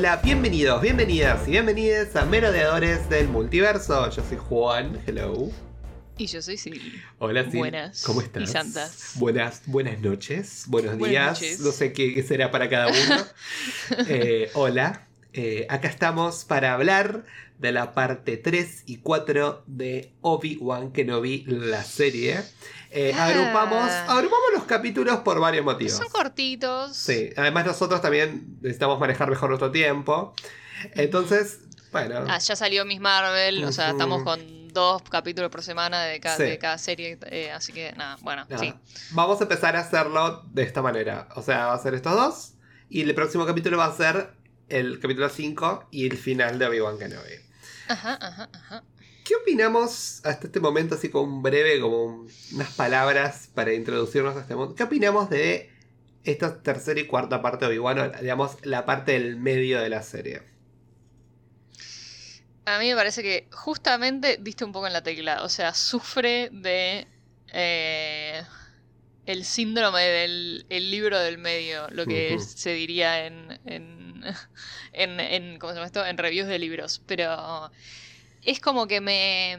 hola, bienvenidos, bienvenidas y bienvenidas a Merodeadores del Multiverso. Yo soy Juan, hello. Y yo soy Sil. Hola, Sil. Buenas. ¿Cómo estás? Y santas. Buenas, buenas noches, buenos Buenas días. noches. No sé qué, qué será para cada uno. Eh, hola, eh, acá estamos para hablar de la parte 3 y 4 de Obi-Wan Kenobi, la serie. Eh, Ah. agrupamos, agrupamos los capítulos por varios motivos. Son cortitos. Sí, además nosotros también necesitamos manejar mejor nuestro tiempo. Entonces, bueno. Ah, ya salió Miss Marvel, o sea, estamos con dos capítulos por semana de cada, Sí. de cada serie, eh, así que nada, bueno, nada, sí. Vamos a empezar a hacerlo de esta manera. O sea, va a ser estos dos. Y el próximo capítulo va a ser el capítulo 5 y el final de Obi-Wan Kenobi. Ajá, ajá, ajá. ¿Qué opinamos hasta este momento, así como un breve, como un- unas palabras para introducirnos a este mundo? ¿Qué opinamos de esta tercera y cuarta parte de Obi-Wan, digamos, la parte del medio de la serie? A mí me parece que justamente diste un poco en la tecla, o sea, sufre de eh, el síndrome del el libro del medio, lo que se diría en, en, en, en- ¿cómo se llama esto? En reviews de libros, pero es como que me...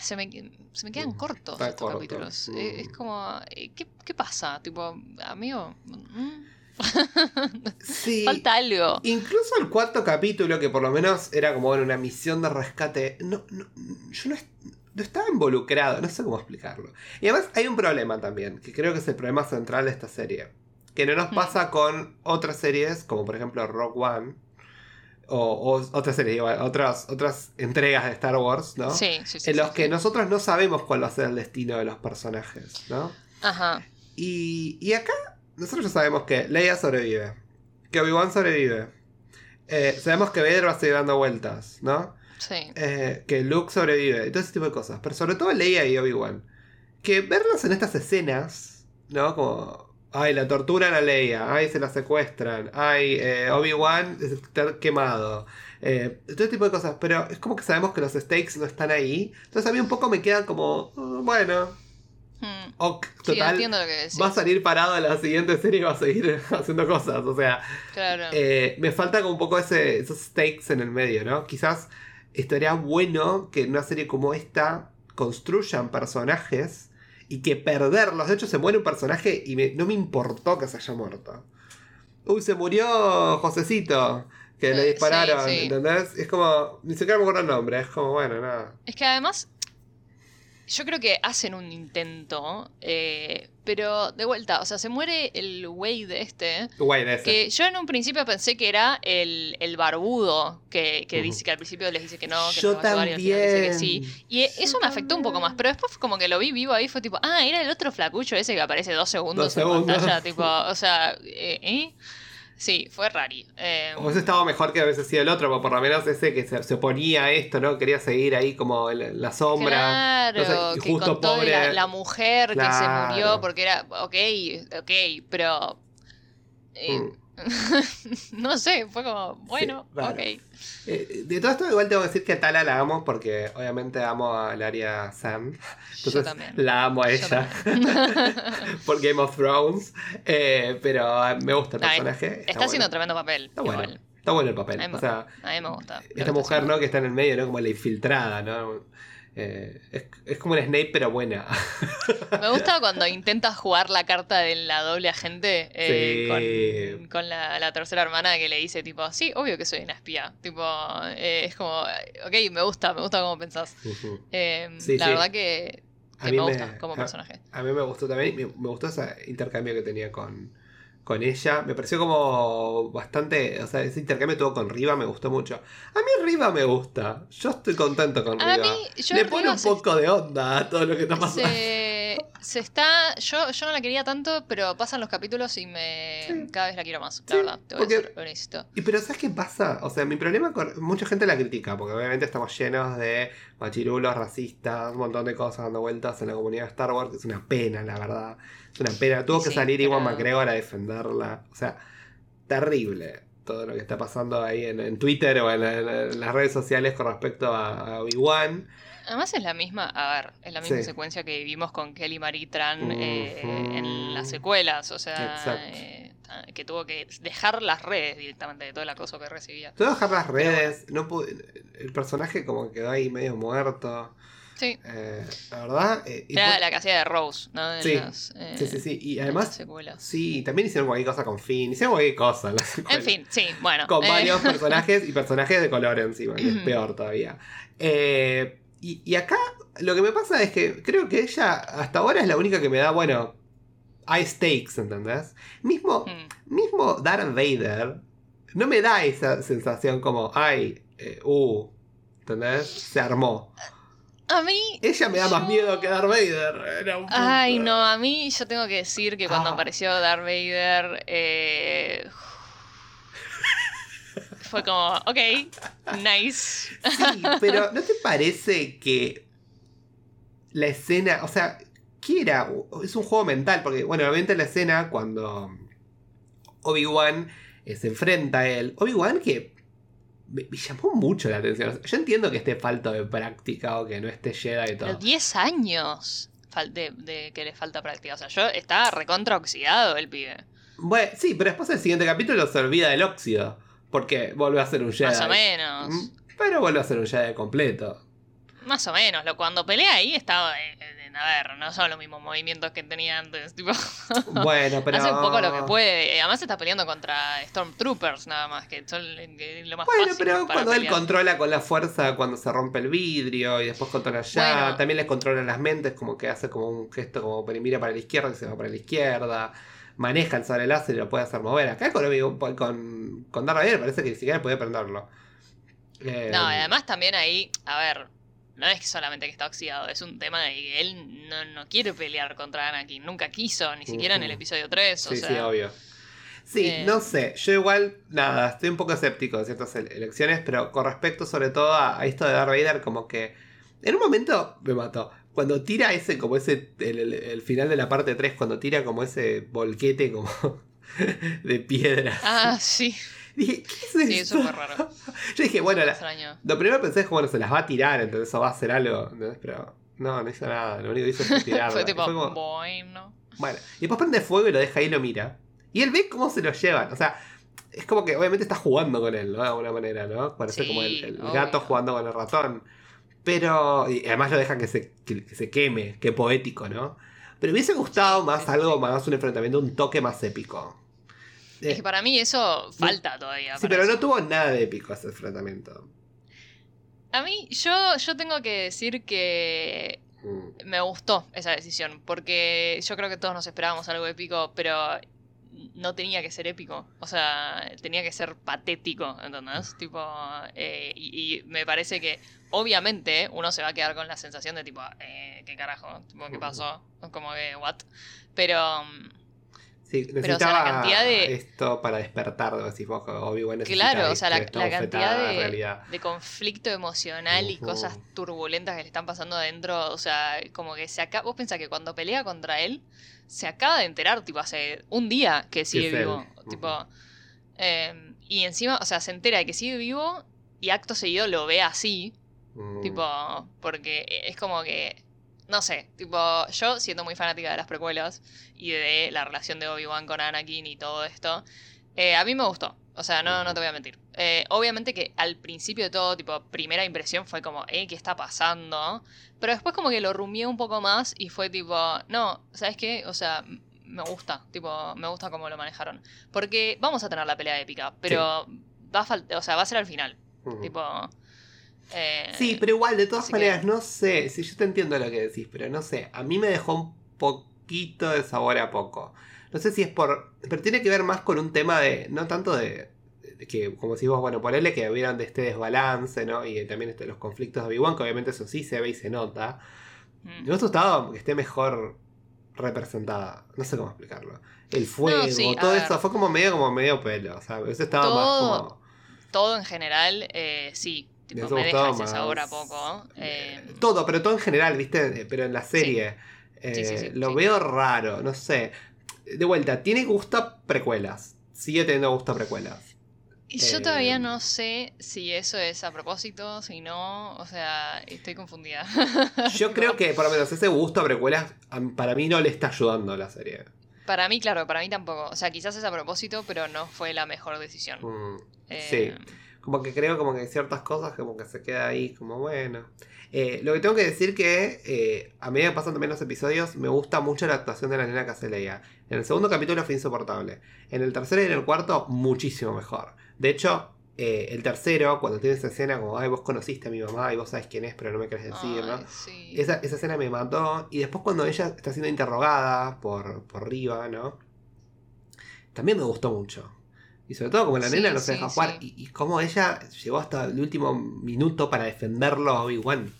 Se me, se me quedan Mm, cortos estos corto. capítulos. Mm. Eh, Es como, eh, ¿qué, qué pasa? Tipo, amigo, ¿mm? Sí. falta algo. Incluso el cuarto capítulo, que por lo menos era como bueno, una misión de rescate, no, no- yo no, no estaba involucrado, no sé cómo explicarlo. Y además hay un problema también, que creo que es el problema central de esta serie, que no nos pasa con otras series, como por ejemplo Rock One, o, o otras series, igual, otras, otras entregas de Star Wars, ¿no? Sí, sí, sí. en sí, los que nosotros no sabemos cuál va a ser el destino de los personajes, ¿no? Ajá. Y, y acá nosotros ya sabemos que Leia sobrevive, que Obi-Wan sobrevive, eh, sabemos que Vader va a seguir dando vueltas, ¿no? Sí. Eh, que Luke sobrevive, y todo ese tipo de cosas, pero sobre todo Leia y Obi-Wan. Que verlos en estas escenas, ¿no? Como, ay, la torturan a Leia, ay, se la secuestran, ay, eh, Obi-Wan está quemado. eh, todo tipo de cosas, pero es como que sabemos que los stakes no están ahí. Entonces a mí un poco me quedan como, "Oh, bueno, Mm. ok, total, lo que va a salir parado en la siguiente serie y va a seguir haciendo cosas. O sea, Claro. eh, me falta como un poco ese, esos stakes en el medio, ¿no? Quizás estaría bueno que en una serie como esta construyan personajes y que perderlos. De hecho, se muere un personaje y me- no me importó que se haya muerto. Uy, se murió Josecito, que le Eh, dispararon, sí, sí. ¿entendés? Es como, ni siquiera me acuerdo el nombre, es como, bueno, nada. Es que además, yo creo que hacen un intento, eh, pero de vuelta, o sea, se muere el güey de este, Guay, de ese. que yo en un principio pensé que era el, el barbudo, que, que dice que al principio les dice que no, que Yo se va a llevar y al final dice que sí. también. Y eso me afectó un poco más, pero después como que lo vi vivo ahí, fue tipo, ah, era el otro flacucho ese que aparece dos segundos Dos en segundos. pantalla, tipo, o sea, eh, ¿eh? Sí, fue rari. Eh, O ese estaba mejor que veces sido el otro, pero por lo menos ese que se, se oponía a esto, ¿no? Quería seguir ahí como en la sombra. Claro, No sé, y que justo pobre- la, la mujer que se murió porque era. Ok, ok, pero. eh, Mm. no sé, fue como. Bueno, raro. ok. Eh, de todo esto igual tengo que decir que a Tala la amo porque obviamente amo al área Sam. Yo Entonces también. la amo a Yo ella por Game of Thrones. Eh, pero me gusta el Ay, personaje. Está haciendo bueno. tremendo papel. Está bueno. Está bueno el papel. A mí me- O sea, A mí me gusta. esta mujer. ¿no? Que está en el medio, ¿no? Como la infiltrada, ¿no? Eh, es, es como un Snape, pero buena. Me gusta cuando intenta jugar la carta de la doble agente eh, Sí. con, con la, la tercera hermana que le dice, tipo, sí, obvio que soy una espía. Tipo, eh, es como, ok, me gusta, me gusta cómo pensás. Sí, la sí. verdad que, me me- gusta como a- personaje. A mí me gustó también, me, me gustó ese intercambio que tenía con, con ella. Me pareció como bastante, o sea, ese intercambio tuvo con Riva me gustó mucho. A mí Riva me gusta, yo estoy contento con A Riva. mí, yo Le pone un se- poco de onda a todo lo que está pasando. Se, se está. Yo, yo no la quería tanto, pero pasan los capítulos y me. Sí. Cada vez la quiero más, la Sí, verdad. Te voy porque- a ser honesto. Y pero ¿sabes qué pasa? O sea, mi problema con... Mucha gente la critica, porque obviamente estamos llenos de machirulos, racistas, un montón de cosas dando vueltas en la comunidad de Star Wars, es una pena, la verdad. Es una pena. Tuvo que Sí, salir pero- Iwan McGregor a defenderla. O sea, terrible todo lo que está pasando ahí en, en Twitter o en, en- en las redes sociales con respecto a, a Obi-Wan. Además es la misma, a ver, es la misma Sí. secuencia que vivimos con Kelly Marie Tran eh, en las secuelas, o sea, eh, que tuvo que dejar las redes directamente de todo el acoso que recibía. Tuvo que dejar las redes, no pude- el personaje como que quedó ahí medio muerto. Sí. Eh, la verdad. eh, y Era por- la que hacía de Rose, ¿no? Sí, las, eh, sí, sí, sí. Y además, sí, también hicieron cualquier cosa con Finn, hicieron cualquier cosa. en fin, sí, bueno. Con varios personajes y personajes de color encima, que es peor todavía. Eh, y, y acá lo que me pasa es que creo que ella hasta ahora es la única que me da, bueno, hay stakes, ¿entendés? Mismo, mm. mismo Darth Vader no me da esa sensación como, ay, eh, uh, ¿entendés? Se armó. A mí. Ella me da más miedo que Darth Vader. Era un Ay, no, a mí yo tengo que decir que cuando Ah. apareció Darth Vader. eh, fue como, ok, nice. Sí, pero ¿no te parece que la escena, o sea, ¿qué era? Es un juego mental, porque, bueno, obviamente la escena cuando Obi-Wan eh, se enfrenta a él, Obi-Wan que me, me llamó mucho la atención. Yo entiendo que esté falta de práctica o que no esté Jedi y Pero todo. 10 años de que le falta práctica. O sea, yo estaba recontra oxidado el pibe. Bueno, sí, pero después el siguiente capítulo se olvida del óxido, porque vuelve a ser un Jedi. Más o menos. Pero vuelve a ser un Jedi completo. Más o menos. Lo, cuando pelea ahí estaba. eh, eh, a ver, no son los mismos movimientos que tenía antes. Tipo, Bueno, pero... hace un poco lo que puede. Eh, Además está peleando contra Stormtroopers nada más, que son eh, lo más Bueno, fácil pero cuando él controla con la fuerza cuando se rompe el vidrio y después controla ya, Bueno. también les controla las mentes, como que hace como un gesto como mira para la izquierda y se va para la izquierda. Maneja el sable láser y lo puede hacer mover. Acá con, con, con Darth Vader parece que ni siquiera puede prenderlo. Eh, No, y además también ahí, a ver, no es solamente que está oxidado, es un tema de que él no, no quiere pelear contra Anakin, nunca quiso, ni siquiera en el episodio 3, o Sí, sea, sí, obvio. Sí, eh. no sé. Yo igual, nada, estoy un poco escéptico de ciertas ele- elecciones, pero con respecto sobre todo a, a esto de Darth Vader, como que en un momento me mató. Cuando tira ese, como ese, el, el- el final de la parte 3, cuando tira como ese volquete como de piedra. Ah, sí, Dije, ¿qué es sí, eso fue raro. Yo dije, bueno, la- lo primero que pensé es que bueno, se las va a tirar, entonces eso va a hacer algo, ¿entendés? Pero no, no hizo nada, lo único que hizo fue tirarla. Fue tipo, como- bueno. bueno, y después prende fuego y lo deja ahí y lo mira. Y él ve cómo se lo llevan. O sea, es como que obviamente está jugando con él, ¿no? De alguna manera, ¿no? Parece Sí, como el, gato jugando con el ratón. Pero. Y además lo deja que se, que, que se queme. Qué poético, ¿no? Pero me hubiese gustado más algo más, un enfrentamiento, un toque más épico. Eh, Es que para mí eso falta todavía. sí, pero eso. no tuvo nada de épico ese enfrentamiento. A mí, yo, yo tengo que decir que Mm. me gustó esa decisión, porque yo creo que todos nos esperábamos algo épico, pero no tenía que ser épico, o sea, tenía que ser patético, ¿entendés? Tipo, eh, y, y me parece que obviamente uno se va a quedar con la sensación de tipo, eh, ¿qué carajo? Tipo, ¿Qué pasó? Como que, ¿what? Pero, mm, Sí, Pero, o sea, necesitaba la cantidad de- esto para despertar, decís vos, Obi-Wan Claro, o sea, la- cantidad de- conflicto emocional y cosas turbulentas que le están pasando adentro. O sea, como que se acaba. Vos pensás que cuando pelea contra él, se acaba de enterar, tipo, hace un día que sigue vivo. Tipo. eh, y encima, o sea, se entera de que sigue vivo y acto seguido lo ve así. Mm. Tipo, porque es como que. No sé, tipo, yo siendo muy fanática de las precuelas y de la relación de Obi-Wan con Anakin y todo esto, eh, a mí me gustó. O sea, no, no te voy a mentir. Eh, obviamente que al principio de todo, tipo, primera impresión fue como, eh, ¿qué está pasando? Pero después como que lo rumié un poco más y fue tipo, no, ¿sabes qué? O sea, me gusta, tipo, me gusta cómo lo manejaron. Porque vamos a tener la pelea épica, pero va a faltar, o sea, va a ser al final. Tipo... eh, Sí, pero igual, de todas que- maneras, no sé, si yo te entiendo lo que decís, pero no sé, a mí me dejó un poquito de sabor a poco. No sé si es por... Pero tiene que ver más con un tema de... No tanto de... de que, como si vos, bueno, ponerle que hubieran de este desbalance, ¿no? Y también este, los conflictos de Obi-Wan, que obviamente eso sí se ve y se nota. mm. Me gustado que esté mejor representada. No sé cómo explicarlo. El fuego, sí, todo eso, fue como medio como medio pelo. O sea, estado más Todo- como... todo en general, eh, sí. Tipo, me deja gustado ese sabor a más, poco. eh, eh, todo, pero todo en general, ¿viste? Eh, Pero en la serie. eh, Sí, sí, sí, lo veo raro, no sé. De vuelta, tiene gusto a precuelas. Sigue teniendo gusto a precuelas. y yo eh, todavía no sé si eso es a propósito, si no, o sea, estoy confundida. Yo creo que por lo menos ese gusto a precuelas para mí no le está ayudando a la serie. Para mí, claro, para mí tampoco. O sea, quizás es a propósito, pero no fue la mejor decisión. Mm, Eh, Sí. Como que creo como que ciertas cosas como que se queda ahí, como bueno. Eh, lo que tengo que decir que eh, a medida que pasan también los episodios, me gusta mucho la actuación de la nena que hace Leia. En el segundo capítulo fue insoportable. En el tercero y en el cuarto, muchísimo mejor. De hecho, eh, el tercero, cuando tiene esa escena como, ay, vos conociste a mi mamá y vos sabes quién es, pero no me querés decir, ¿no? sí. Esa, esa escena me mató. Y después cuando ella está siendo interrogada por, por Riva, ¿no? También me gustó mucho. Y sobre todo como la Sí, nena no se sí, deja jugar. sí. Y, y cómo ella llegó hasta el último minuto para defenderlo a Obi-Wan.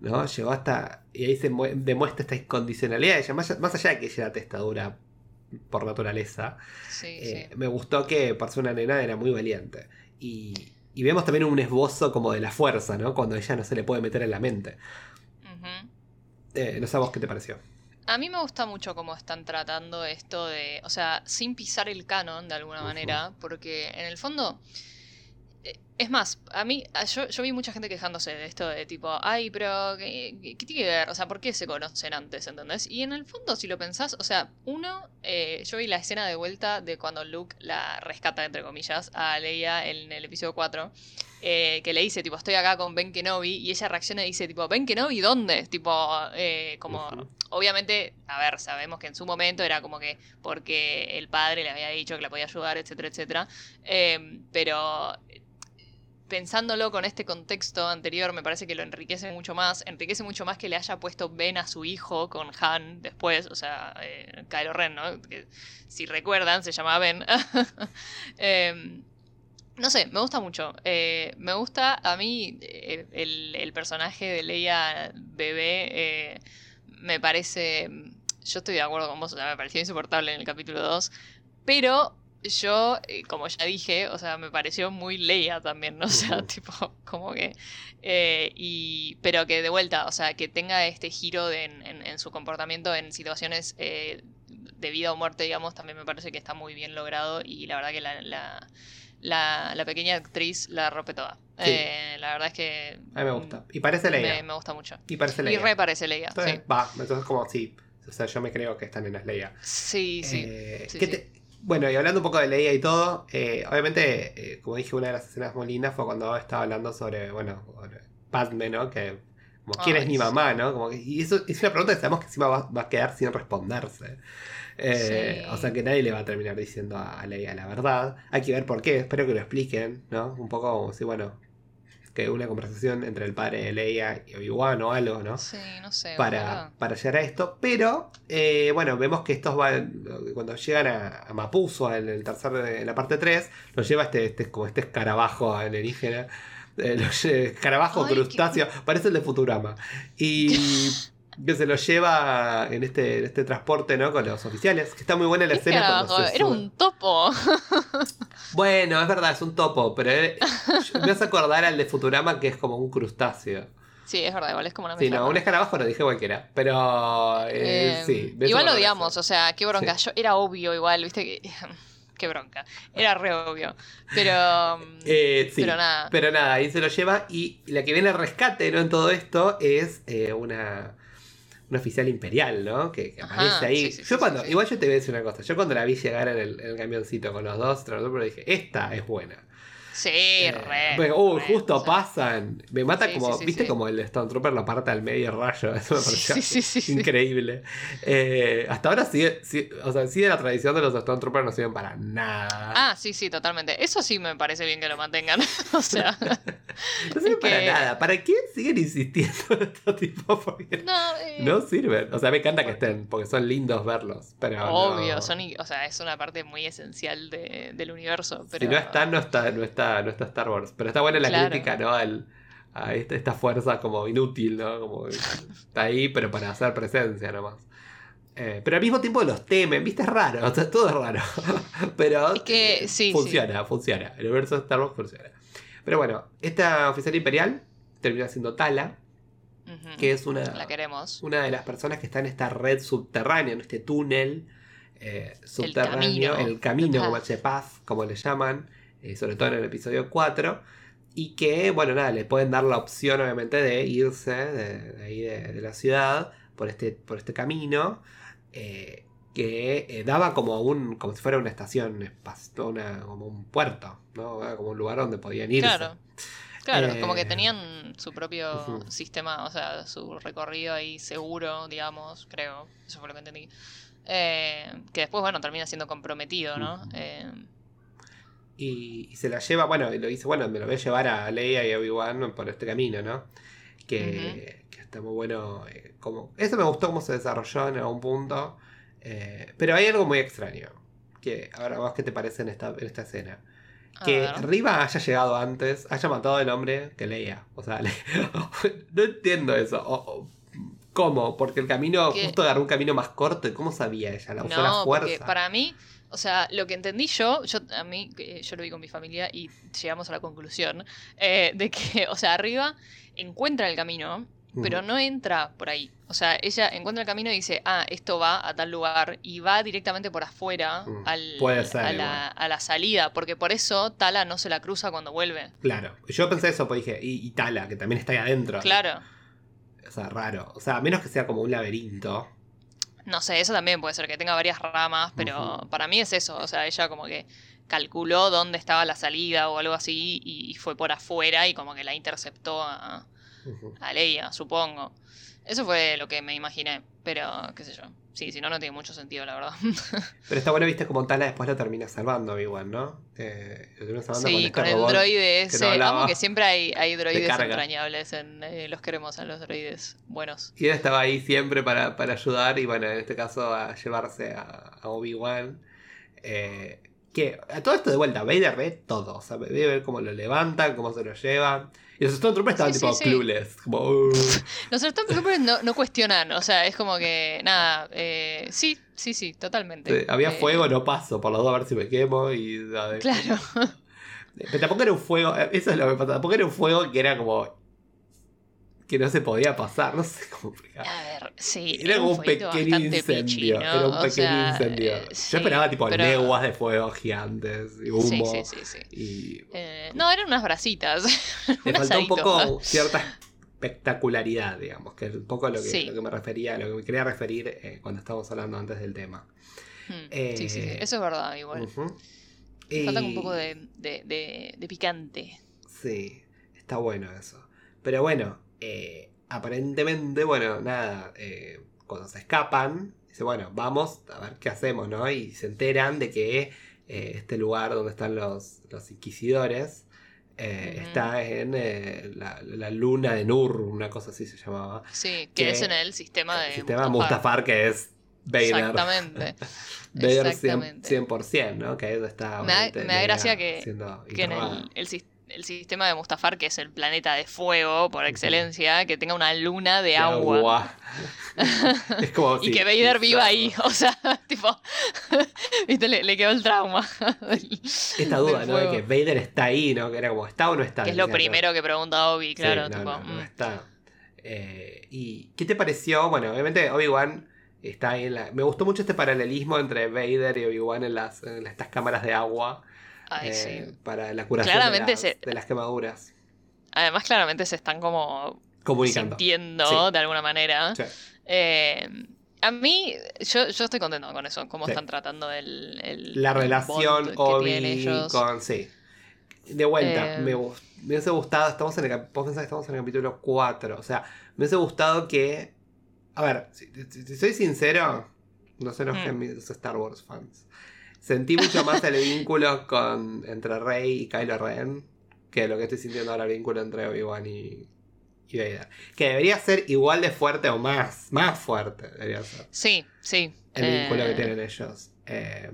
¿No? Llegó hasta... Y ahí se mue- demuestra esta incondicionalidad de ella. Más, más allá de que ella era testadura por naturaleza. Sí, eh. Me gustó que por ser una nena era muy valiente. Y, y vemos también un esbozo como de la fuerza, ¿no? Cuando ella no se le puede meter en la mente. Ujú. Eh, no vos qué te pareció. A mí me gusta mucho cómo están tratando esto de, o sea, sin pisar el canon de alguna manera, porque en el fondo, eh, es más, a mí, yo, yo vi mucha gente quejándose de esto de tipo, ay, pero ¿qué, qué- qué tiene que ver? O sea, ¿por qué se conocen antes, entendés? Y en el fondo, si lo pensás, o sea, uno, eh, yo vi la escena de vuelta de cuando Luke la rescata, entre comillas, a Leia en el episodio 4. Eh, que le dice, tipo, estoy acá con Ben Kenobi, y ella reacciona y dice, tipo, ¿Ben Kenobi dónde? Tipo, eh, como, obviamente, a ver, sabemos que en su momento era como que porque el padre le había dicho que la podía ayudar, etcétera, etcétera. Eh, pero eh, pensándolo con este contexto anterior, me parece que lo enriquece mucho más. Enriquece mucho más que le haya puesto Ben a su hijo con Han después, o sea, eh, Kylo Ren, ¿no? Que, si recuerdan, se llama Ben. Em, no sé, me gusta mucho. Eh, me gusta a mí eh, el, el personaje de Leia bebé. eh, me parece. Yo estoy de acuerdo con vos, o sea, me pareció insoportable en el capítulo 2. Pero yo, eh, como ya dije, o sea, me pareció muy Leia también, ¿no? O sea, tipo, como que. eh, y, pero que de vuelta, o sea, que tenga este giro de- en, en- en su comportamiento en situaciones eh, de vida o muerte, digamos, también me parece que está muy bien logrado. Y la verdad que la, la, la- la pequeña actriz la rompe toda. Sí. Eh, la verdad es que. A mí me gusta. Y parece Leia. Me, me gusta mucho. Y parece Y Leia. re parece Leia. Sí, Entonces, Va, entonces como sí. O sea, yo me creo que esta nena es Leia. sí. sí. Eh, Sí, ¿qué sí. te- Bueno, y hablando un poco de Leia y todo, eh, obviamente, eh, como dije, una de las escenas muy lindas fue cuando estaba hablando sobre, bueno, Padme, ¿no? Que, como, ¿quién es mi mamá, no? Como que- y eso es una pregunta que sabemos que encima va, va a quedar sin responderse. Eh, Sí. O sea que nadie le va a terminar diciendo a, Leia la verdad. Hay que ver por qué, espero que lo expliquen, ¿no? Un poco como si, bueno, que una conversación entre el padre de Leia y Obi-Wan o algo, ¿no? Sí, no sé. para, para llegar a esto. Pero, eh, bueno, vemos que estos van, cuando llegan a, a Mapuzo en el tercer, en la parte 3, los lleva este, este, como este escarabajo alienígena. eh, los escarabajo Ay, qué- crustáceo, parece el de Futurama. Y que se lo lleva en este, en este transporte, ¿no? Con los oficiales. Que está muy buena la ¿Qué escena Era un topo. Bueno, es verdad, es un topo, pero eh, me hace acordar al de Futurama que es como un crustáceo. Sí, es verdad, igual es como una Sí, no, un escarabajo no dije cualquiera, pero eh, Eh, sí. igual lo odiamos, o sea, qué bronca. Yo, era obvio igual, viste que. qué bronca. Era re obvio. Pero. mm, Eh, sí, pero nada. pero nada, ahí se lo lleva y la que viene al rescate ¿no? en todo esto es eh, una, una oficial imperial, ¿no? Que, que Ajá, aparece ahí. sí, sí, yo sí, cuando, igual yo te voy a decir una cosa, yo cuando la vi llegar en el, en el camioncito con los dos dije, esta es buena. Sí, Eh, re. porque, uh, re, justo pasan. Me mata Sí, como, sí, viste como el Stormtrooper lo parte al medio rayo. Eso me Sí, pareció increíble. Eh, hasta ahora sigue, sigue- o sea, sigue la tradición de los Stormtroopers no sirven para nada. Ah, sí, sí, totalmente. Eso sí me parece bien que lo mantengan. o sea. no sirven para que- nada. ¿Para qué siguen insistiendo en estos tipos? Porque No, eh, no sirven. O sea, me encanta que estén, porque son lindos verlos. Pero no- Obvio, son, o sea, es una parte muy esencial de- del universo. Pero... Si no está, no está, no está, no está Star Wars. Pero está buena la Claro. crítica, ¿no? Al- a esta, esta fuerza como inútil, ¿no? Como está ahí, pero para hacer presencia nomás. Eh, pero al mismo tiempo los temen, ¿viste? Es raro, o sea, todo es raro. pero Es que, sí, funciona, funciona. El universo de Star Wars funciona. Pero bueno, esta oficial imperial termina siendo Tala, que es una, La queremos. una de las personas que está en esta red subterránea, en este túnel eh, subterráneo, camino. el camino, como el como le llaman, eh, sobre todo en el episodio 4, y que, bueno, nada, le pueden dar la opción, obviamente, de irse de, de ahí de, de la ciudad por este, por este camino. eh, que eh, daba como un como si fuera una estación una, como un puerto, ¿no? Como un lugar donde podían irse. Claro. Claro, como que tenían su propio sistema, o sea, su recorrido ahí seguro, digamos, creo. Eso fue lo que entendí. Eh, que después, bueno, termina siendo comprometido, ¿no? Y, y se la lleva, bueno, y lo dice, bueno, me lo voy a llevar a Leia y a Obi-Wan por este camino, ¿no? Que, que está muy bueno. eh, como, eso me gustó cómo se desarrolló en algún punto. eh, pero hay algo muy extraño. Que ahora vos qué te parece en esta, en esta escena. Que. Riva haya llegado antes, haya matado al hombre que leía. O sea, le- no entiendo eso. O- o- ¿Cómo? Porque el camino, justo agarró un camino más corto. ¿y ¿Cómo sabía ella? La usó la No, porque fuerza. para mí, o sea, lo que entendí yo, yo a mí, yo lo vi con mi familia y llegamos a la conclusión eh, de que, o sea, arriba encuentra el camino, pero no entra por ahí. O sea, ella encuentra el camino y dice, ah, esto va a tal lugar y va directamente por afuera Mm, al, puede ser a, igual. la, a la salida, porque por eso Tala no se la cruza cuando vuelve. Claro. Yo pensé eso, pues dije, y, y Tala, que también está ahí adentro. Claro. O sea, raro. O sea, a menos que sea como un laberinto. No sé, eso también puede ser que tenga varias ramas, pero para mí es eso. O sea, ella como que calculó dónde estaba la salida o algo así y, fue por afuera y como que la interceptó a, Ujú. a Leia, supongo. Eso fue lo que me imaginé, pero qué sé yo. Sí, si no, no tiene mucho sentido, la verdad. Pero está bueno, viste, como Tala después lo termina salvando igual, ¿no? Eh, lo salvando sí, este con el droide ese. hablaba Amo que siempre hay, hay droides entrañables en eh, los queremos a los droides buenos. Y él estaba ahí siempre para, para ayudar y bueno, en este caso a llevarse a, a Obi-Wan. Eh, que a todo esto de vuelta, Vader ve todo. O sea, ve ver cómo lo levantan, cómo se lo llevan. Y los Stormtroopers estaban Sí, tipo sí, sí. clueless. Como, "Uh". Los Stormtroopers no, no cuestionan, o sea, es como que, nada, eh, sí, sí, sí, totalmente. Había Eh, fuego, no paso, por las dos a ver si me quemo y... ver. Claro. Pero tampoco era un fuego, eh, eso es lo que pasa, tampoco era un fuego que era como... que no se podía pasar, no sé cómo explicar. A ver, sí. Era como un pequeño incendio, era un pequeño sea, incendio. eh, Yo sí, esperaba tipo pero- leguas de fuego gigantes y humo. sí, sí, sí. Y Eh, no, eran unas brasitas. le faltó un poco cierta espectacularidad, digamos, que es un poco lo que, Sí. lo que me refería, lo que me quería referir eh, cuando estábamos hablando antes del tema. Hmm, Eh, sí, sí, sí, eso es verdad, igual. Ujú. Falta un poco de, de, de- de picante. Sí, está bueno eso. Pero bueno, eh, aparentemente, bueno, nada, eh, cuando se escapan, dice, bueno, vamos a ver qué hacemos, ¿no? Y se enteran de que eh, este lugar donde están los, los inquisidores eh, está en eh, la, la luna de Nur, una cosa así se llamaba. Sí, que Que- es en el sistema de. El sistema Mustafar. Mustafar, que es Vader. Exactamente. Vader 100%, Exactamente. 100%, ¿no? Que eso está... Me da- me da gracia que- que en el, el el sistema de Mustafar, que es el planeta de fuego por excelencia, que tenga una luna de, agua. es como Y que Vader viva ahí, o sea, tipo, viste, le, le quedó el trauma. del- Esta duda, ¿no? De que Vader está ahí, ¿no? Que era como, ¿está o no está? Que es lo primero que pregunta Obi, Sí, claro, no, tipo, no, no mm. está. Eh, ¿Y qué te pareció? Bueno, obviamente Obi-Wan está ahí en la... Me gustó mucho este paralelismo entre Vader y Obi-Wan en, las, en estas cámaras de agua. Ay, eh, sí. Para la curación Claramente de, las, se- de las quemaduras. Además, claramente se están como Comunicando. sintiendo Sí. de alguna manera. Sí. Eh, a mí, yo, yo estoy contento con eso, cómo están tratando el, el- La el relación tienen Obi ellos. con... Sí. De vuelta, Eh, me, me hubiese gustado, estamos en el, vos pensás que estamos en el capítulo 4, o sea, me hubiese gustado que... A ver, si, si- si soy sincero, no se enojen Mm. mis Star Wars fans. Sentí mucho más el vínculo con, entre Rey y Kylo Ren que lo que estoy sintiendo ahora el vínculo entre Obi-Wan y, y Vader. Que debería ser igual de fuerte o más, más fuerte debería ser Sí, sí. el eh, vínculo que tienen ellos. Eh,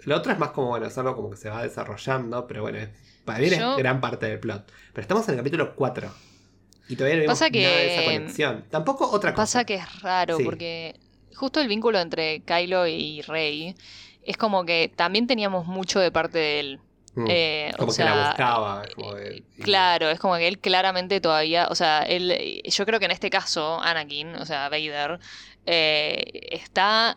lo otro es más como, bueno, es algo como que se va desarrollando, pero bueno, para mí Yo- es gran parte del plot. Pero estamos en el capítulo 4 y todavía no vimos Pasa que- nada de esa conexión. Tampoco otra cosa. Pasa que es raro, Sí. porque justo el vínculo entre Kylo y Rey es como que también teníamos mucho de parte de él. Mm, Eh, como o que la sea, buscaba. como de- eh, y- Claro, es como que él claramente todavía, o sea, él, yo creo que en este caso, Anakin, o sea, Vader, eh, está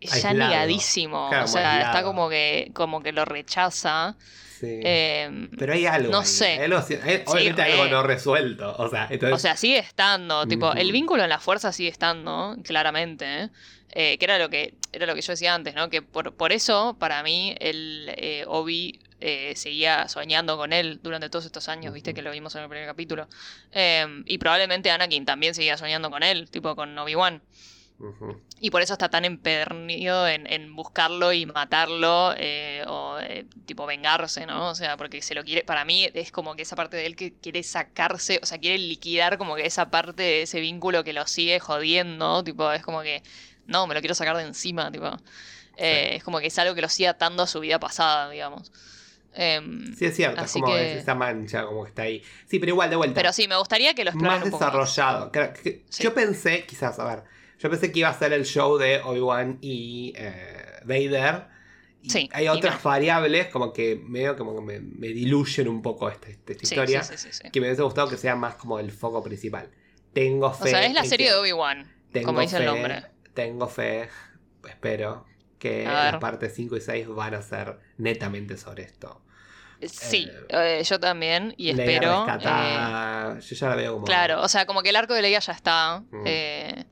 ya Aislado. negadísimo, Claro, o sea, está como que, como que lo rechaza Sí. Eh, pero hay algo. no ahí, sé. Hay algo- hay- obviamente algo no resuelto. O sea, entonces. O sea, sigue estando, tipo, el vínculo en la fuerza sigue estando, claramente, ¿eh? Que era lo que era lo que yo decía antes, ¿no? Que por, por eso, para mí, el eh, Obi eh, seguía soñando con él durante todos estos años, viste que lo vimos en el primer capítulo. Eh, y probablemente Anakin también seguía soñando con él, tipo con Obi-Wan. Y por eso está tan empedernido en, en buscarlo y matarlo eh, o eh, tipo vengarse, ¿no? O sea, porque se lo quiere, para mí es como que esa parte de él que quiere sacarse, o sea, quiere liquidar como que esa parte de ese vínculo que lo sigue jodiendo, tipo, es como que, no, me lo quiero sacar de encima, tipo. Eh, Es como que es algo que lo sigue atando a su vida pasada, digamos. Em, Sí, es cierto. Es Así como que- es esa mancha, como que está ahí. Sí, pero igual, de vuelta. pero sí, me gustaría que lo más un poco más. desarrollado. Sí. Yo pensé, quizás, a ver, yo pensé que iba a ser el show de Obi-Wan y eh, Vader. Y Sí, hay otras variables como que medio como que me, me diluyen un poco esta, esta Sí, historia. sí, sí, sí, sí. Que me hubiese gustado que sea más como el foco principal. Tengo fe. O sea, es la serie de Obi-Wan, como dice el nombre. Tengo fe, espero, que las partes 5 y 6 van a ser netamente sobre esto. Sí, eh, yo también, y Leia espero. eh, rescatada, yo ya la veo como... Claro, o sea, como que el arco de Leia ya está. Mm. eh,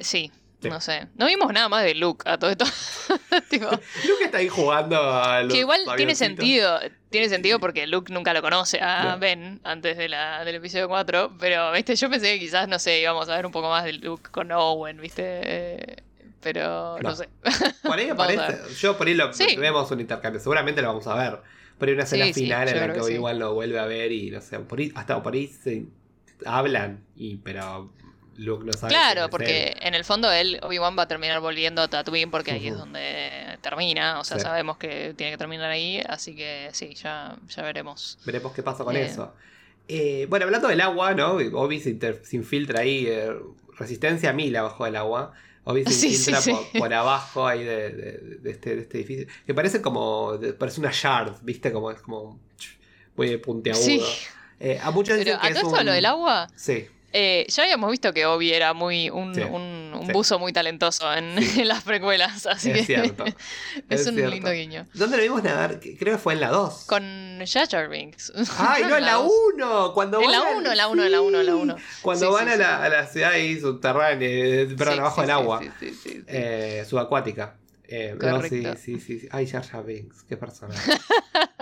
sí, Sí. no sé. No vimos nada más de Luke a todo esto. Tipo, Luke está ahí jugando a los que igual tiene sentido. Tiene sentido porque Luke nunca lo conoce a No. Ben antes de la, del episodio 4. Pero, viste, yo pensé que quizás, no sé, íbamos a ver un poco más de Luke con Owen, viste. eh, Pero no, No. sé. Por ahí me Vamos a parece. Yo por ahí lo Sí. vemos un intercambio. Seguramente lo vamos a ver. Pero hay una escena Sí, final en la que que igual lo vuelve a ver y no sé. Por ahí, hasta por ahí se hablan. Y, pero Luke no sabe. Claro, es porque en el fondo él, Obi-Wan va a terminar volviendo a Tatooine porque ahí es donde termina. O sea, Sí. sabemos que tiene que terminar ahí. Así que sí, ya, ya veremos. Veremos qué pasa con eso. Eh, bueno, hablando del agua, ¿no? Obi se, se infiltra ahí. eh, resistencia 1000 abajo del agua. Obi se Sí, infiltra sí. Por, por abajo ahí de, de- de este, de este edificio. Que parece como. parece una shard, ¿viste? Como es como. Muy puntiagudo. Sí, Eh, a muchos pero dicen que a es todo esto un- lo del agua, Sí. Eh, ya habíamos visto que Obi era muy un, Sí, un- un sí. buzo muy talentoso en, Sí. en las precuelas. Así Es que cierto. es, es un cierto. lindo guiño. ¿Dónde lo vimos nadar? Creo que fue en la 2. Con Jar Binks. ¡Ay, no, en la dos. 1! Cuando En la al- 1, en la 1, en la 1, en la 1. Cuando van a, la, a la ciudad ahí subterránea, eh, perdón, abajo del agua, sí, sí, sí, sí. eh, subacuática. Eh, no, sí, sí, sí, sí. Ay, Jar Jar Binks, qué personaje.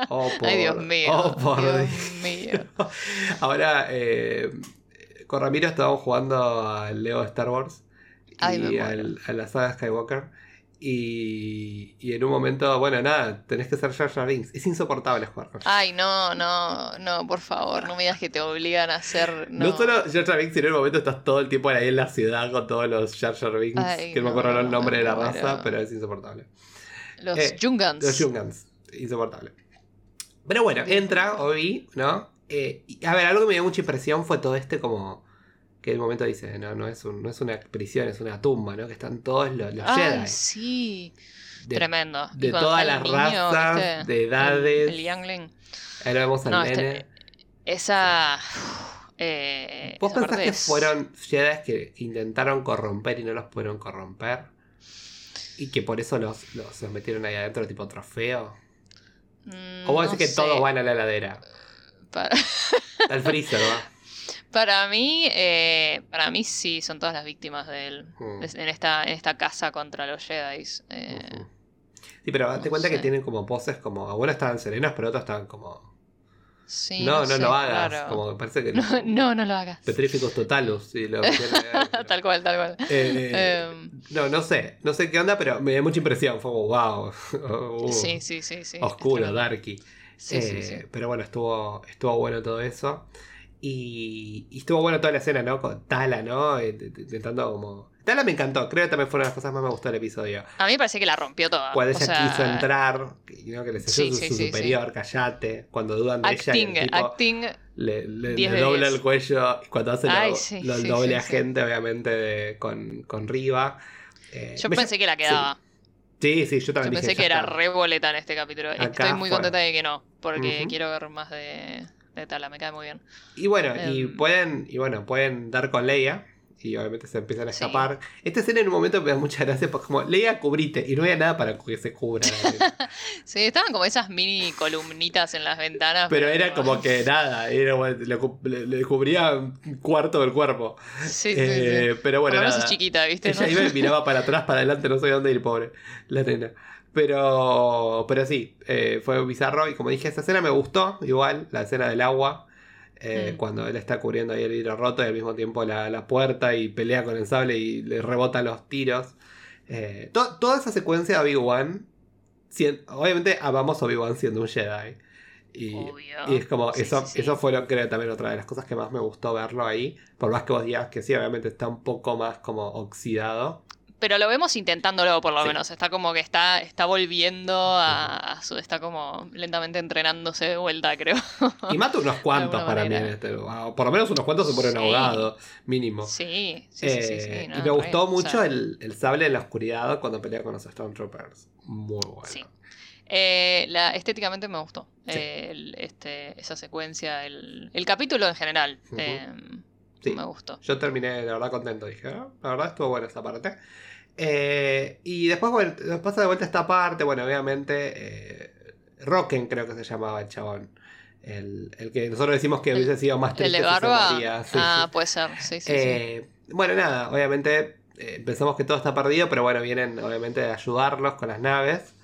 Oh, por, Ay, Dios mío. Oh, por Dios Dios. mío. Ahora, eh, con Ramiro estábamos jugando al Lego de Star Wars Ay, y al- a la saga Skywalker. Y, y en un momento, bueno, nada, tenés que ser Jar Jar Binks. Es insoportable jugar con Ay, no, no, no, por favor, no me digas que te obligan a hacer. No, No, solo Jar Jar Binks, sino en el momento estás todo el tiempo ahí en la ciudad con todos los Jar Jar Binks, Ay, que no me acuerdo el nombre de la raza, pero es insoportable. Los eh, Jungans. Los Jungans, insoportable. Pero bueno, entra Obi, ¿no? Eh, a ver, algo que me dio mucha impresión fue todo este como... Que un momento dice, no, no es, un- no es una prisión, es una tumba, ¿no? Que están todos los, los Ay, Jedi. sí. De, Tremendo. de todas las el niño, razas, de edades. El, el Youngling. Ahí lo vemos al No, nene. este- Esa. eh, ¿Vos esa pensás que es- fueron Jedi que intentaron corromper y no los pudieron corromper? Y que por eso los, los, metieron ahí adentro tipo trofeo. Mm, O vos no decís que sé. todos van a la heladera. Para, Al freezer, ¿va? para mí, eh, para mí sí son todas las víctimas de él. Mm. En esta, en esta casa contra los Jedi. Eh. Sí, pero date no cuenta que tienen como poses como. Algunos estaban serenos, pero otros estaban como. sí, no, no, sé, lo hagas. claro. Como que parece que. No, no, no lo hagas. Lo ahí adentro. tal cual, tal cual. Eh, Em, no, no sé. No sé qué onda, pero me dio mucha impresión. Fue como, wow. uh, sí, sí, sí, sí. oscuro, darky. Sí, sí, Eh, sí. Pero bueno, estuvo, estuvo bueno todo eso. Y, y estuvo bueno toda la escena, ¿no? Con Tala, ¿no? Eh, Intentando como... Tala me encantó, creo que también fue una de las cosas más me gustó del episodio. A mí me parece que la rompió toda. Cuando o ella sea, quiso entrar, ¿no? que le Sí, su, sí, su sí, superior, callate. Cuando dudan de ella, el tipo acting. le, le- dobla el cuello. Y cuando hace lo, Ay, lo- el sí, doble agente, obviamente, de- con, con Riva. Eh, Yo pensé que la quedaba. Sí, sí, yo Yo también dije, pensé que era está. re boleta en este capítulo. Acá Estoy muy contenta de que no, porque quiero ver más de, de Tala, me cae muy bien. Y bueno, y Em. pueden, y bueno, pueden dar con Leia. Y obviamente se empiezan a Sí. escapar. Esta escena en un momento me da mucha gracia porque como Leia cubrite y no había nada para que se cubra. Sí, estaban como esas mini columnitas en las ventanas. Pero era como que nada, era, le, cu- le- le cubría un cuarto del cuerpo. Sí, sí, Eh, sí. Pero bueno, nada. es chiquita, ¿viste? Ella ¿no? iba y miraba para atrás, para adelante, no sabía dónde ir, pobre, la nena. Pero, pero sí, eh, fue bizarro y como dije, esa escena me gustó, igual, la escena del agua, eh, Mm. cuando él está cubriendo ahí el vidrio roto y al mismo tiempo la, la puerta y pelea con el sable y le rebotan los tiros. Eh, to- toda esa secuencia de Obi-Wan, obviamente amamos Obi-Wan siendo un Jedi. Y, es como, Sí, eso, sí, sí. eso fue lo, creo también otra de las cosas que más me gustó verlo ahí. Por más que vos digas que sí, obviamente está un poco más como oxidado. Pero lo vemos intentándolo, por lo Sí. menos. Está como que está, está volviendo a, a su. Está como lentamente entrenándose de vuelta, creo. Y mata unos cuantos para mí en este. Por lo menos unos cuantos se mueren Sí. ahogados, mínimo. Sí, sí, sí, sí. sí, Eh, no, y me re, gustó o mucho sea, el, el sable en la oscuridad cuando pelea con los Stormtroopers. Muy bueno. Eh, la, estéticamente me gustó. Eh, el- este, esa secuencia, el, el capítulo en general. Eh, Sí. Me gustó. Yo terminé, la verdad, contento. Dije, "Ah, la verdad estuvo buena esa parte. Eh, y después, bueno, nos pasa de vuelta esta parte. Bueno, obviamente, eh, Rocken creo que se llamaba el chabón. El, el que nosotros decimos que El- hubiese sido más ¿El triste de si se barba? Sí, ah, sí. puede ser. Sí, sí, sí. Eh, Bueno, nada, obviamente eh, pensamos que todo está perdido, pero bueno, vienen obviamente a ayudarlos con las naves.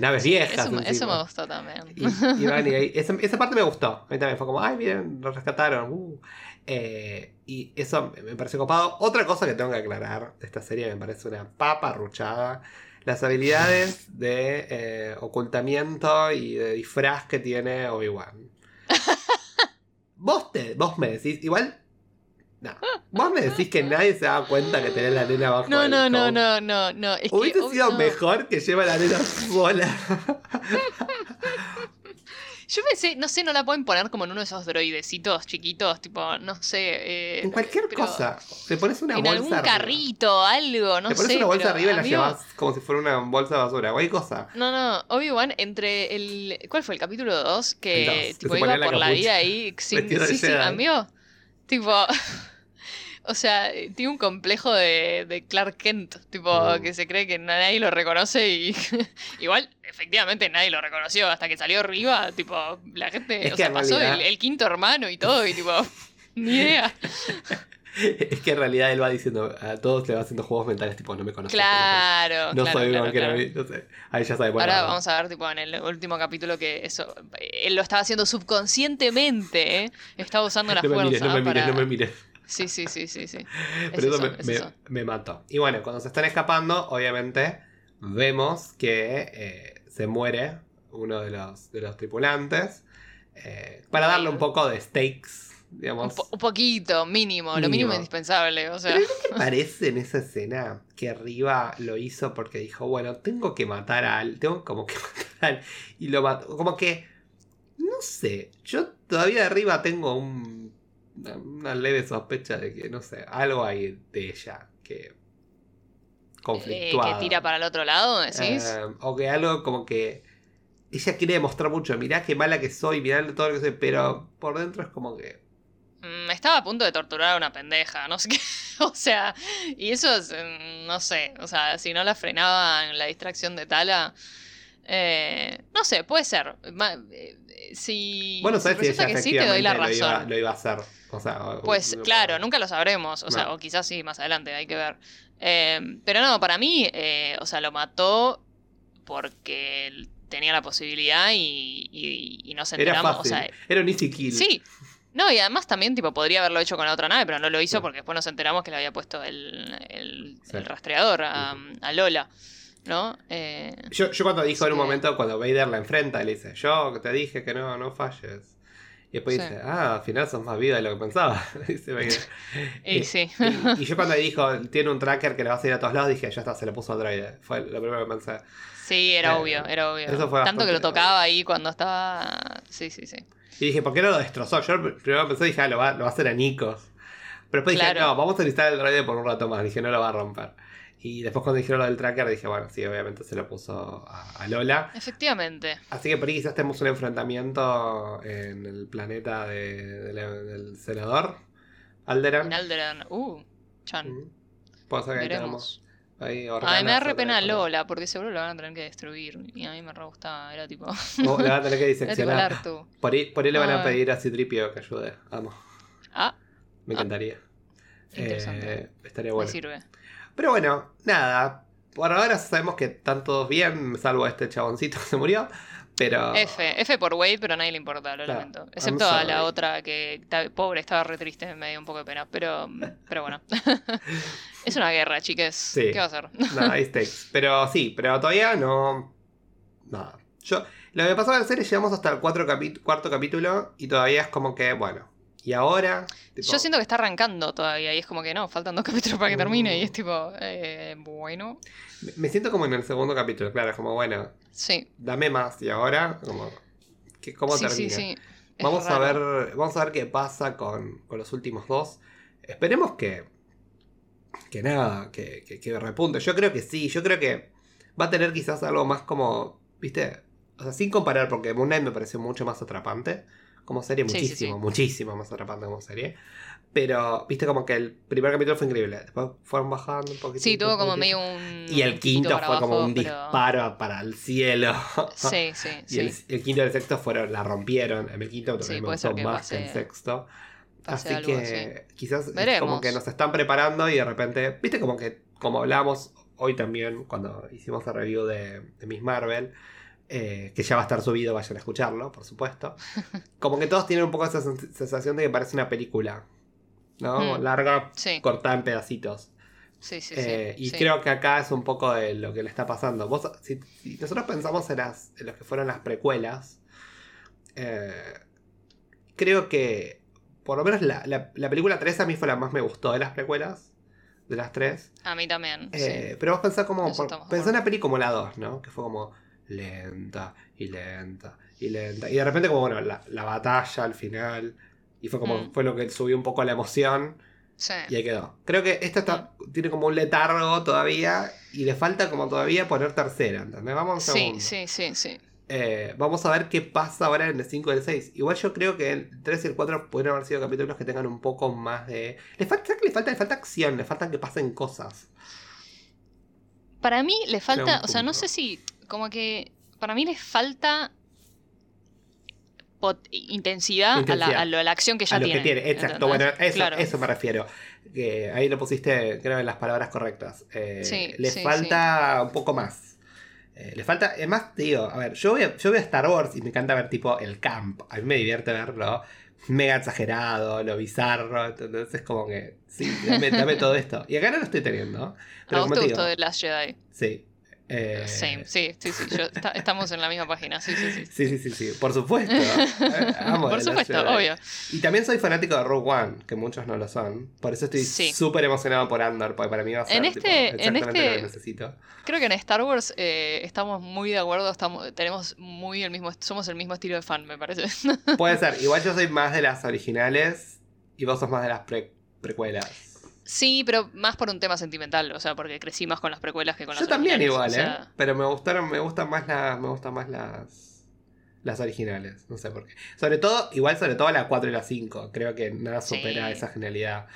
Naves viejas. Eso, eso me gustó también. Y, y van y ahí- esa, esa parte me gustó. A mí también fue como, ay, miren, lo rescataron. uh". Eh, y eso me- pareció copado. Otra cosa que tengo que aclarar de esta serie me parece una papa arruchada. Las habilidades de eh, ocultamiento y de disfraz que tiene Obi-Wan. vos, te, vos me decís, igual. No, vos me decís que nadie se da cuenta que tenés la nena abajo. No, no, no, no, no, no. Es que, Hubiese sido no. mejor que lleva la nena sola. Yo pensé, no sé, no la pueden poner como en uno de esos droidecitos chiquitos, tipo, no sé. eh, En cualquier pero cosa. Le pones una en bolsa. algún arriba. carrito, algo, no Le pones sé. una bolsa arriba y la llevas como si fuera una bolsa de basura. Cualquier cosa. No, no, Obi-Wan entre el... ¿Cuál fue el capítulo 2? El Que dos, que tipo iba la por la capucha. vida ahí sin... Sí, sí, amigo. Tipo... O sea, tiene un complejo de, de Clark Kent, tipo, Mm. que se cree que nadie lo reconoce y igual, efectivamente, nadie lo reconoció hasta que salió arriba, tipo, la gente, Es o sea, en pasó realidad- el, el quinto hermano y todo, y tipo, ni idea. es que en realidad él va diciendo, a todos le va haciendo juegos mentales tipo, no me conoces. Claro, No claro, soy claro, claro. Navi, no sé. Ahí ya sabe, bueno. Ahora vamos a ver, tipo, en el último capítulo que eso, él lo estaba haciendo subconscientemente, ¿eh? Estaba usando la no me fuerza mires, no me mires, para... no me mires. Sí, sí, sí, sí, sí. Pero eso, eso, me, es me- eso. me mató. Y bueno, cuando se están escapando, obviamente, vemos que eh, se muere uno de los, de los tripulantes. eh, para darle un poco de stakes, Un, digamos. po- un poquito, mínimo, lo mínimo indispensable, o sea... Pero ¿no te parece en esa escena que arriba lo hizo porque dijo, bueno, tengo que matar a al, tengo como que matar a al, y lo mató, como que, no sé, yo todavía arriba tengo un, una, una leve sospecha de que, no sé, algo hay de ella que eh, conflictuado. que tira para el otro lado, decís. Eh, o que algo como que ella quiere demostrar mucho, mirá qué mala que soy, mirá todo lo que soy, pero por dentro es como que... Mm, Estaba a punto de torturar a una pendeja, no sé qué. O sea, y eso es, mm, no sé, o sea, si no la frenaban la distracción de Tala, eh, no sé, puede ser. Ma- eh, eh, Si, Bueno, sabes si ella que sí, te doy la lo razón. iba, lo iba a hacer. O sea, Pues claro, nunca lo sabremos, o sea, o quizás sí, más adelante, hay que ver. Eh, pero no, para mí, eh, o sea, lo mató porque tenía la posibilidad y, y- y nos Era enteramos, fácil. o sea, Era un easy kill. Sí. No, y además también, tipo, podría haberlo hecho con la otra nave, pero no lo hizo Sí. porque después nos enteramos que le había puesto el, el, Sí. el rastreador a, Ujú. a Lola, ¿no? Eh, Yo, yo cuando dijo Sí. en un momento, cuando Vader la enfrenta, le dice, yo te dije que no, no falles. Y después Sí. dice, ah, al final sos más viva de lo que pensaba. dice Vader. y Eh, sí. Y, y yo cuando dijo, tiene un tracker que le va a seguir a todos lados, dije, ya está, se le puso al droide. Fue lo primero que pensé. Sí, era eh, obvio, era obvio. eso fue Tanto que lo tocaba ahí cuando estaba... Sí, sí, sí. Y dije, ¿por qué no lo destrozó? Yo primero pensé, dije, ah, lo va, lo va a hacer a Nikos. Pero después dije, no, vamos a necesitar el droide por un rato más. Dije, no lo va a romper. Y después cuando dijeron lo del tracker, dije, bueno, sí, obviamente se lo puso a, a Lola. Efectivamente. Así que por ahí quizás tenemos un enfrentamiento en el planeta de- de la- del senador, Alderan. En Alderaan. Uh, Chan. Mm. Puede ser que ahí Veremos. ahí A mí me da re pena. Lola, porque seguro lo van a tener que destruir. Y a mí me re gustaba, era tipo. O le van a tener que diseccionar. Por ahí, por ahí le van a pedir a Citripio que ayude. Vamos, Ah, me Ah. encantaría. Interesante. Eh, estaría me bueno. sirve. Pero bueno, nada. Por ahora sabemos que están todos bien, salvo este chaboncito que se murió. Pero. F, F por Wade, pero a nadie le importa, lo Claro, lamento. Excepto a la otra que, pobre, estaba re triste, me dio un poco de pena. Pero, pero bueno. es una guerra, chiques. Sí. ¿Qué va a hacer? Nada, stakes. Pero sí, pero todavía no. Nada. Yo. Lo que pasó en la serie, llegamos hasta el cuatro capi- cuarto capítulo y todavía es como que, bueno. Y ahora. Tipo, Yo siento que está arrancando todavía y es como que no, faltan dos capítulos para que termine y es Mm. tipo, eh, bueno. me- siento como en el segundo capítulo, claro, es como, bueno, Sí, dame más. Y ahora, como. ¿qué- ¿Cómo sí, termina? sí, sí. Vamos a ver. Vamos a ver qué pasa con, con los últimos dos. Esperemos que. Que nada, que, que, que repunte. Yo creo que sí, yo creo que va a tener quizás algo más como. ¿Viste? O sea, sin comparar, porque Moon Knight me pareció mucho más atrapante. Como serie, Sí, muchísimo, sí. muchísimo más atrapante como serie. Pero, viste, como que el primer capítulo fue increíble. Después fueron bajando un poquito. Sí, tuvo como medio un. Y el quinto fue como un pero- disparo para el cielo. Sí, sí, Y el, el quinto y el sexto fueron, la rompieron. El quinto también me gustó que más que el sexto. Así algo que quizás como que nos están preparando y de repente, viste como que, como hablamos hoy también cuando hicimos el review de, de Miss Marvel, eh, que ya va a estar subido, vayan a escucharlo, por supuesto. Como que todos tienen un poco esa sens- sensación de que parece una película, ¿no? Hmm. Larga, Sí, cortada en pedacitos. sí, sí. Eh, sí, y sí. creo que acá es un poco de lo que le está pasando. Vos, si, si nosotros pensamos en, las, en lo que fueron las precuelas, eh, creo que por lo menos la, la- la película 3 a mí fue la más me gustó de las precuelas, de las tres. A mí también. Eh, sí. Pero vos pensás como, por- pensá en una peli como la 2, ¿no? Que fue como lenta y lenta y lenta. Y de repente como, bueno, la, la batalla al final. Y fue como, Mm. fue lo que subió un poco la emoción. Sí. Y ahí quedó. Creo que esta está, tiene como un letargo todavía y le falta como todavía poner tercera, ¿entendés? Vamos a Sí, sí, sí, sí. Eh, vamos a ver qué pasa ahora en el 5 y el 6. Igual yo creo que el 3 y el 4 pueden haber sido capítulos que tengan un poco más de... Le falta, ¿sabes qué le falta? Le falta acción, le falta que pasen cosas. Para mí le falta, o sea, no sé si, como que, para mí le falta intensidad, A, la, a lo- a la acción que ya a lo tiene. que tiene, exacto. ¿entendés? Bueno, eso, Claro. eso me refiero. Que ahí lo pusiste, creo, en las palabras correctas. Eh, Sí, le sí, falta un poco más. Eh, le falta, además, te digo, a ver, yo veo, yo veo Star Wars y me encanta ver tipo el camp. A mí me divierte verlo mega exagerado, lo bizarro. Entonces es como que, sí, dame, dame todo esto. Y acá no lo estoy teniendo. ¿A Pero vos como te gustó The Last Jedi? sí. Eh, Same, sí, sí, sí. yo- está- estamos en la misma página, sí, sí, sí. Sí, sí, sí, sí, por supuesto. Eh, amo Por supuesto, Jedi. obvio. Y también soy fanático de Rogue One, que muchos no lo son. Por eso estoy Sí. súper emocionado por Andor, porque para mí va a ser En tipo, este- en exactamente lo este- que necesito. Creo que en Star Wars eh, estamos muy de acuerdo, estamos, tenemos muy el mismo, somos el mismo estilo de fan, me parece. Puede ser, igual yo soy más de las originales y vos sos más de las pre- precuelas. Sí, pero más por un tema sentimental, o sea, porque crecí más con las precuelas que con Yo las también originales, igual, o ¿eh? Pero me gustaron, me gustan más las, me gustan más las, las originales, no sé por qué. Sobre todo, igual sobre todo la 4 y la 5, creo que nada Sí. supera esa genialidad.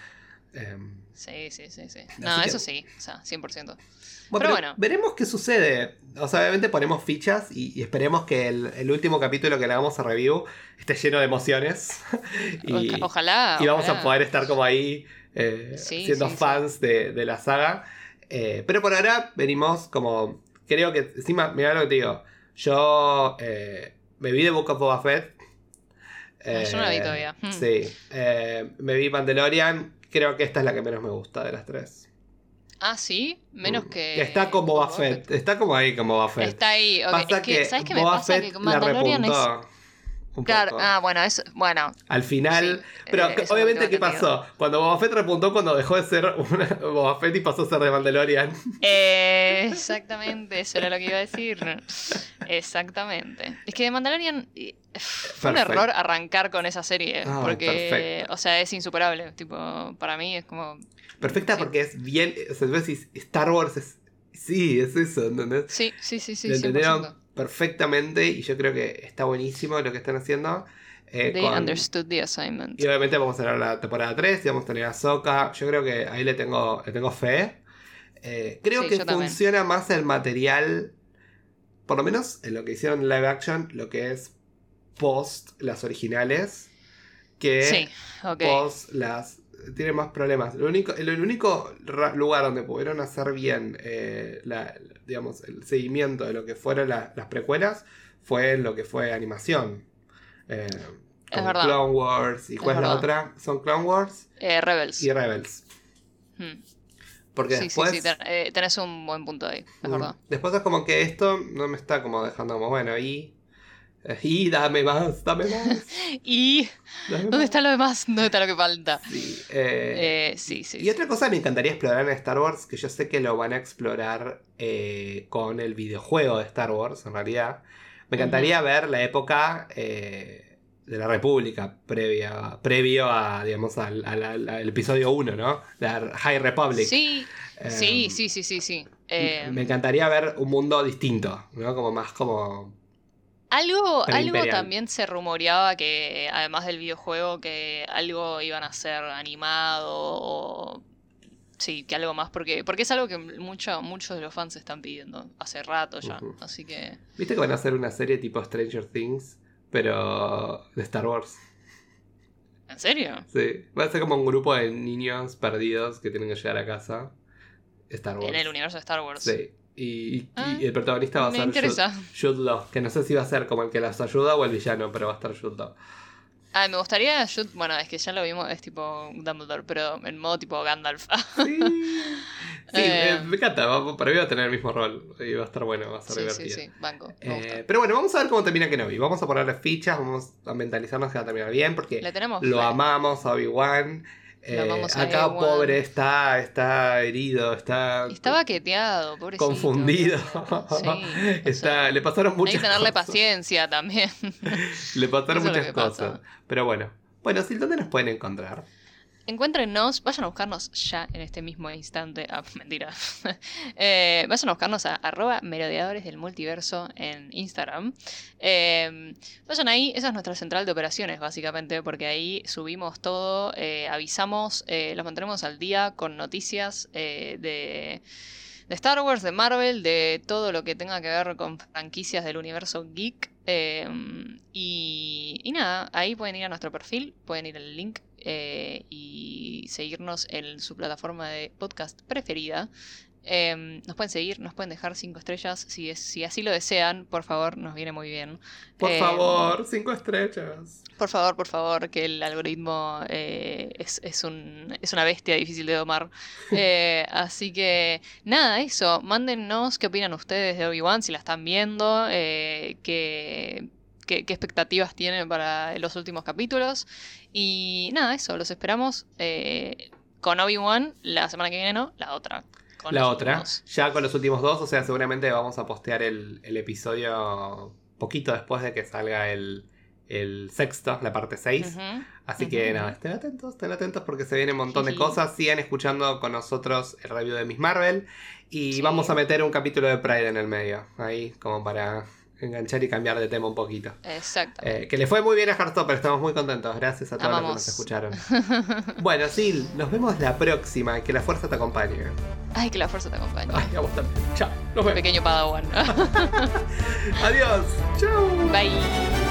Em, Sí, sí, sí, sí. No, que- eso sí, o sea, 100%. Bueno, Pero pero bueno. veremos qué sucede. O sea, obviamente ponemos fichas y, y esperemos que el, el último capítulo que le hagamos a review esté lleno de emociones. y, Oja- ojalá. y vamos a ojalá. poder estar como ahí eh, Sí, siendo sí, sí. fans de, de la saga. Eh, pero por ahora venimos como. Creo que encima, mira lo que te digo. Yo eh, me vi de Book of Boba Fett. Ah, yo no la vi todavía. Hmm. Sí. Me vi Mandalorian. Creo que esta es la que menos me gusta de las tres. Ah, sí, menos Mm. que. Está con Boba Fett. Está como ahí con Boba Fett. Está ahí. ok, Pasa es que, que, ¿sabes qué me pasa? Fett Que Mandalorian es. Un Claro, poco. ah, bueno, eso. Bueno. Al final. sí, Pero eh, obviamente, ¿qué pasó? Cuando Boba Fett repuntó cuando dejó de ser una Boba Fett y pasó a ser de Mandalorian. Eh, exactamente, eso era lo que iba a decir. Exactamente. Es que de Mandalorian fue un error arrancar con esa serie. Ay, porque, perfecto. o sea, es insuperable. Tipo, para mí es como. Perfecta Sí. porque es bien. O sea, Star Wars es. Sí, es eso, ¿entendés? Sí, sí, sí, sí. ¿Lo entendieron? 100%. perfectamente y yo creo que está buenísimo lo que están haciendo. eh, They con- understood the assignment. Y obviamente vamos a tener la temporada 3 y vamos a tener a Soka. Yo creo que ahí le tengo, le tengo fe. Eh, creo Sí, que también. funciona más el material, por lo menos en lo que hicieron live action, lo que es post las originales, que Sí, post las... Tiene más problemas. Lo único, el, único lugar donde pudieron hacer bien eh, la- digamos, el seguimiento de lo que fueron la- las precuelas fue en lo que fue animación. Eh, Es verdad. Clone Wars y Es cuál es la verdad. otra. Son Clone Wars Eh, Rebels. y Rebels. Hmm. Porque Sí, después, sí, sí, ten- eh, tenés un buen punto ahí, es mm, verdad. después es como que esto no me está como dejando como, bueno, y... Y dame más, dame más. ¿Y dame dónde más. está lo demás? ¿Dónde está lo que falta? Sí, eh, Eh, sí, sí. Y sí. otra cosa me encantaría explorar en Star Wars, que yo sé que lo van a explorar eh, con el videojuego de Star Wars, en realidad. Me encantaría ver la época de la República, previa, previo a, digamos, al, al- al- al episodio 1, ¿no? La High Republic. Sí, sí, sí, sí, sí, sí. Eh, Me encantaría ver un mundo distinto, ¿no? Como más como... Algo, algo también se rumoreaba que, además del videojuego, que algo iban a ser animado o... Sí, que algo más, porque, porque es algo que mucho, muchos de los fans están pidiendo hace rato ya. Así que... ¿Viste que van a hacer una serie tipo Stranger Things, pero de Star Wars? ¿En serio? Sí, va a ser como un grupo de niños perdidos que tienen que llegar a casa. Star Wars. En el universo de Star Wars. Sí. Y, Ah, y el protagonista va a ser. Jude, Jude Law, que no sé si va a ser como el que las ayuda o el villano, pero va a estar Jude Law. Ah, me gustaría shoot, bueno, es que ya lo vimos, es tipo Dumbledore, pero en modo tipo Gandalf. Sí, sí Eh. eh, me encanta, va- para mí va a tener el mismo rol y va a estar bueno, va a estar sí, sí, divertido. sí, banco. Me Eh, pero bueno, vamos a ver cómo termina Kenobi. Vamos a ponerle fichas, vamos a mentalizarnos que va a terminar bien, porque tenemos lo amamos a Obi-Wan. Eh, a acá, pobre, está, está herido, está Está baqueteado, pobrecito. confundido. Sí, está, sea, le pasaron Hay muchas que tenerle cosas. paciencia también. Le pasaron Eso muchas cosas. pasa. Pero bueno. Bueno, Sil, ¿dónde nos pueden encontrar? Encuéntrenos, vayan a buscarnos ya en este mismo instante. Ah, mentira. Eh, vayan a buscarnos a arroba merodeadores del multiverso en Instagram. Eh, vayan ahí, esa es nuestra central de operaciones, básicamente, porque ahí subimos todo, eh, avisamos, los mantenemos al día con noticias de, Star Wars, de Marvel, de todo lo que tenga que ver con franquicias del universo geek. Y, y nada, ahí pueden ir a nuestro perfil, pueden ir al link eh, y seguirnos en su plataforma de podcast preferida. Eh, nos pueden seguir, nos pueden dejar cinco estrellas si, es, si así lo desean, por favor, nos viene muy bien. Por Eh, favor, cinco estrellas. Por favor, por favor, que el algoritmo eh, es, es, un, es una bestia difícil de domar. Eh, así que, nada, eso. Mándennos qué opinan ustedes de Obi-Wan, si la están viendo, eh, qué, expectativas tienen para los últimos capítulos. Y nada, eso. Los esperamos eh, con Obi-Wan la semana que viene, ¿no? La otra. con La otra, ya con los últimos dos, o sea, seguramente vamos a postear el, el episodio poquito después de que salga el, el sexto, la parte 6. Ujú. Así que nada, estén atentos, estén atentos porque se viene un montón de cosas. Sigan escuchando con nosotros el review de Miss Marvel. Y Sí. vamos a meter un capítulo de Pride en el medio. Ahí, como para enganchar y cambiar de tema un poquito. Exacto. Eh, que le fue muy bien a Heartstopper, estamos muy contentos. Gracias a todos los que nos escucharon. bueno, Sil, nos vemos la próxima. Que la fuerza te acompañe. Ay, que la fuerza te acompañe. Ay, a vos también. Chao, nos vemos. Pequeño Padawan. Adiós. Chao. Bye.